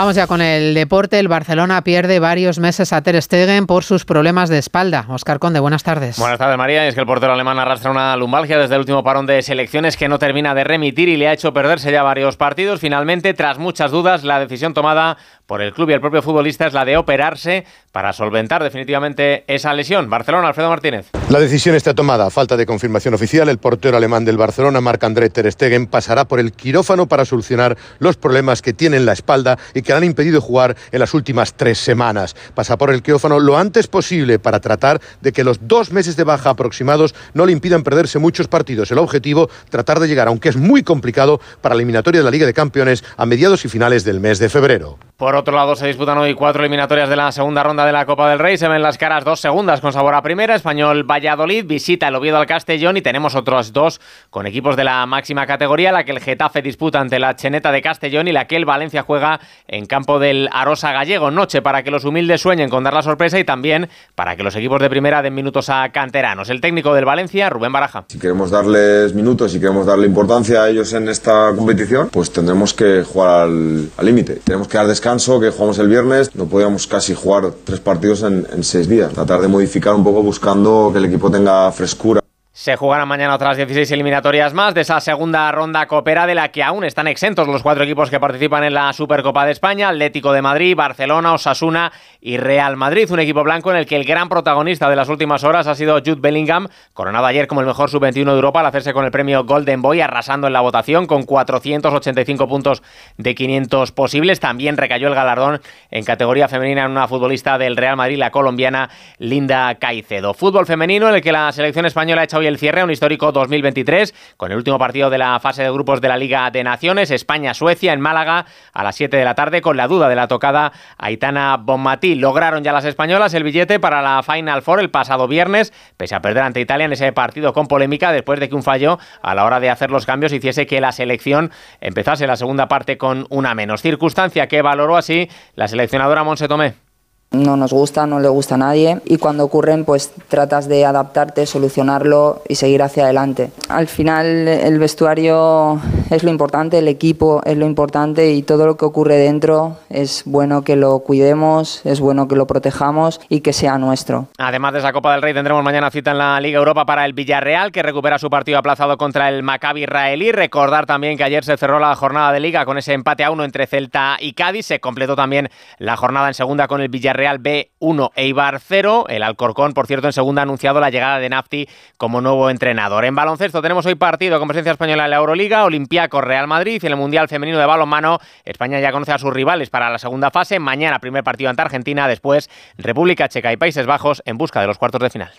Vamos ya con el deporte. El Barcelona pierde varios meses a Ter Stegen por sus problemas de espalda. Oscar Conde, buenas tardes. Buenas tardes, María. es que el portero alemán arrastra una lumbalgia desde el último parón de selecciones que no termina de remitir y le ha hecho perderse ya varios partidos. Finalmente, tras muchas dudas, la decisión tomada por el club y el propio futbolista es la de operarse para solventar definitivamente esa lesión. Barcelona, Alfredo Martínez. La decisión está tomada. falta de confirmación oficial, el portero alemán del Barcelona, Marc-André Ter Stegen, pasará por el quirófano para solucionar los problemas que tiene en la espalda y que le han impedido jugar en las últimas tres semanas. Pasa por el quirófano lo antes posible para tratar de que los dos meses de baja aproximados no le impidan perderse muchos partidos. El objetivo, tratar de llegar, aunque es muy complicado, para la eliminatoria de la Liga de Campeones a mediados y finales del mes de febrero. Por otro lado, se disputan hoy cuatro eliminatorias de la segunda ronda de la Copa del Rey. Se ven las caras dos segundas con sabor a primera. Español Valladolid visita el Oviedo al Castellón y tenemos otros dos con equipos de la máxima categoría, la que el Getafe disputa ante la Cheneta de Castellón y la que el Valencia juega en campo del Arosa Gallego. Noche para que los humildes sueñen con dar la sorpresa y también para que los equipos de primera den minutos a canteranos. El técnico del Valencia, Rubén Baraja. Si queremos darles minutos y queremos darle importancia a ellos en esta competición, pues tendremos que jugar al límite. tenemos que dar descanso que jugamos el viernes, no podíamos casi jugar tres partidos en, en seis días. Tratar de modificar un poco buscando que el equipo tenga frescura. Se jugarán mañana otras 16 eliminatorias más de esa segunda ronda coopera de la que aún están exentos los cuatro equipos que participan en la Supercopa de España, Atlético de Madrid, Barcelona, Osasuna y Real Madrid, un equipo blanco en el que el gran protagonista de las últimas horas ha sido Jude Bellingham, coronado ayer como el mejor sub-21 de Europa al hacerse con el premio Golden Boy, arrasando en la votación con 485 puntos de 500 posibles. También recayó el galardón en categoría femenina en una futbolista del Real Madrid, la colombiana Linda Caicedo. Fútbol femenino en el que la selección española ha hecho hoy el cierre, un histórico 2023, con el último partido de la fase de grupos de la Liga de Naciones, España-Suecia en Málaga a las 7 de la tarde, con la duda de la tocada Aitana Bonmatí. Lograron ya las españolas el billete para la Final Four el pasado viernes, pese a perder ante Italia en ese partido con polémica, después de que un fallo a la hora de hacer los cambios hiciese que la selección empezase la segunda parte con una menos. Circunstancia que valoró así la seleccionadora Monse Tomé. No nos gusta, no le gusta a nadie y cuando ocurren pues tratas de adaptarte, solucionarlo y seguir hacia adelante. Al final el vestuario es lo importante, el equipo es lo importante y todo lo que ocurre dentro es bueno que lo cuidemos, es bueno que lo protejamos y que sea nuestro. Además de esa Copa del Rey tendremos mañana cita en la Liga Europa para el Villarreal que recupera su partido aplazado contra el Maccabi israelí. Recordar también que ayer se cerró la jornada de Liga con ese empate a uno entre Celta y Cádiz. Se completó también la jornada en segunda con el Villarreal Real B1, Eibar 0. El Alcorcón, por cierto, en segunda ha anunciado la llegada de Nafti como nuevo entrenador. En baloncesto tenemos hoy partido con presencia española en la Euroliga, Olympiacos Real Madrid y en el Mundial Femenino de Balonmano. España ya conoce a sus rivales para la segunda fase. Mañana primer partido ante Argentina, después República Checa y Países Bajos en busca de los cuartos de final.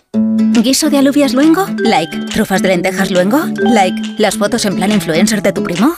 ¿Guiso de alubias luengo? Like. ¿Trufas de lentejas luengo? Like. ¿Las fotos en plan influencer de tu primo?